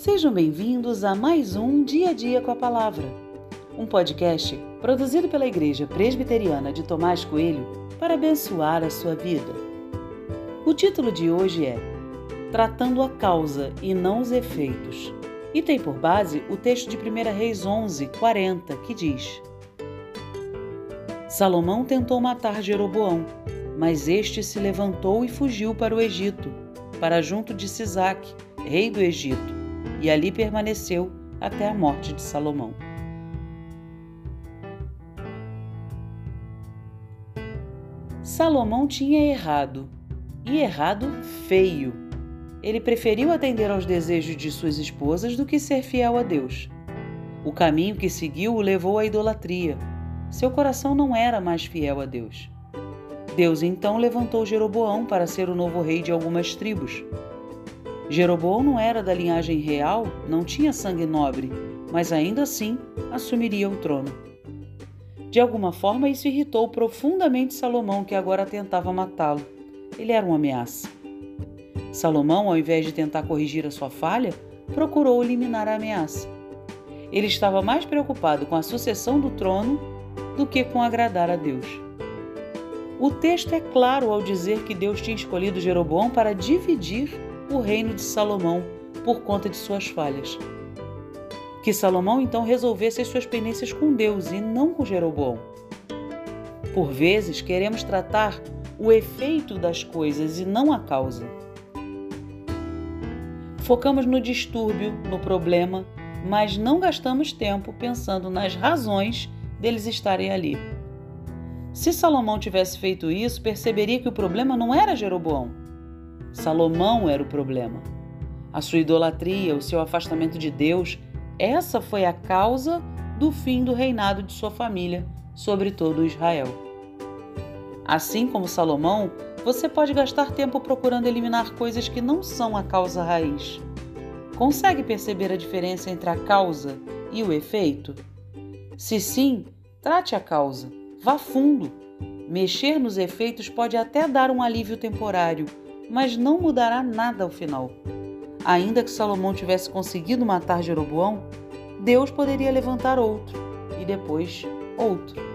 Sejam bem-vindos a mais um Dia a Dia com a Palavra, um podcast produzido pela Igreja Presbiteriana de Tomás Coelho para abençoar a sua vida. O título de hoje é Tratando a causa e não os efeitos, e tem por base o texto de 1 Reis 11, 40, que diz: Salomão tentou matar Jeroboão, mas este se levantou e fugiu para o Egito, para junto de Sisaque, rei do Egito, e ali permaneceu até a morte de Salomão. Salomão tinha errado, e errado feio. Ele preferiu atender aos desejos de suas esposas do que ser fiel a Deus. O caminho que seguiu o levou à idolatria. Seu coração não era mais fiel a Deus. Deus então levantou Jeroboão para ser o novo rei de algumas tribos. Jeroboão não era da linhagem real, não tinha sangue nobre, mas ainda assim assumiria o trono. De alguma forma, isso irritou profundamente Salomão, que agora tentava matá-lo. Ele era uma ameaça. Salomão, ao invés de tentar corrigir a sua falha, procurou eliminar a ameaça. Ele estava mais preocupado com a sucessão do trono do que com agradar a Deus. O texto é claro ao dizer que Deus tinha escolhido Jeroboão para dividir o reino de Salomão por conta de suas falhas. Que Salomão então resolvesse as suas pendências com Deus e não com Jeroboão. Por vezes queremos tratar o efeito das coisas e não a causa. Focamos no distúrbio, no problema, mas não gastamos tempo pensando nas razões deles estarem ali. Se Salomão tivesse feito isso, perceberia que o problema não era Jeroboão. Salomão era o problema. A sua idolatria, o seu afastamento de Deus, essa foi a causa do fim do reinado de sua família sobre todo Israel. Assim como Salomão, você pode gastar tempo procurando eliminar coisas que não são a causa raiz. Consegue perceber a diferença entre a causa e o efeito? Se sim, trate a causa Vá fundo. Mexer nos efeitos pode até dar um alívio temporário, mas não mudará nada ao final. Ainda que Salomão tivesse conseguido matar Jeroboão, Deus poderia levantar outro e depois outro.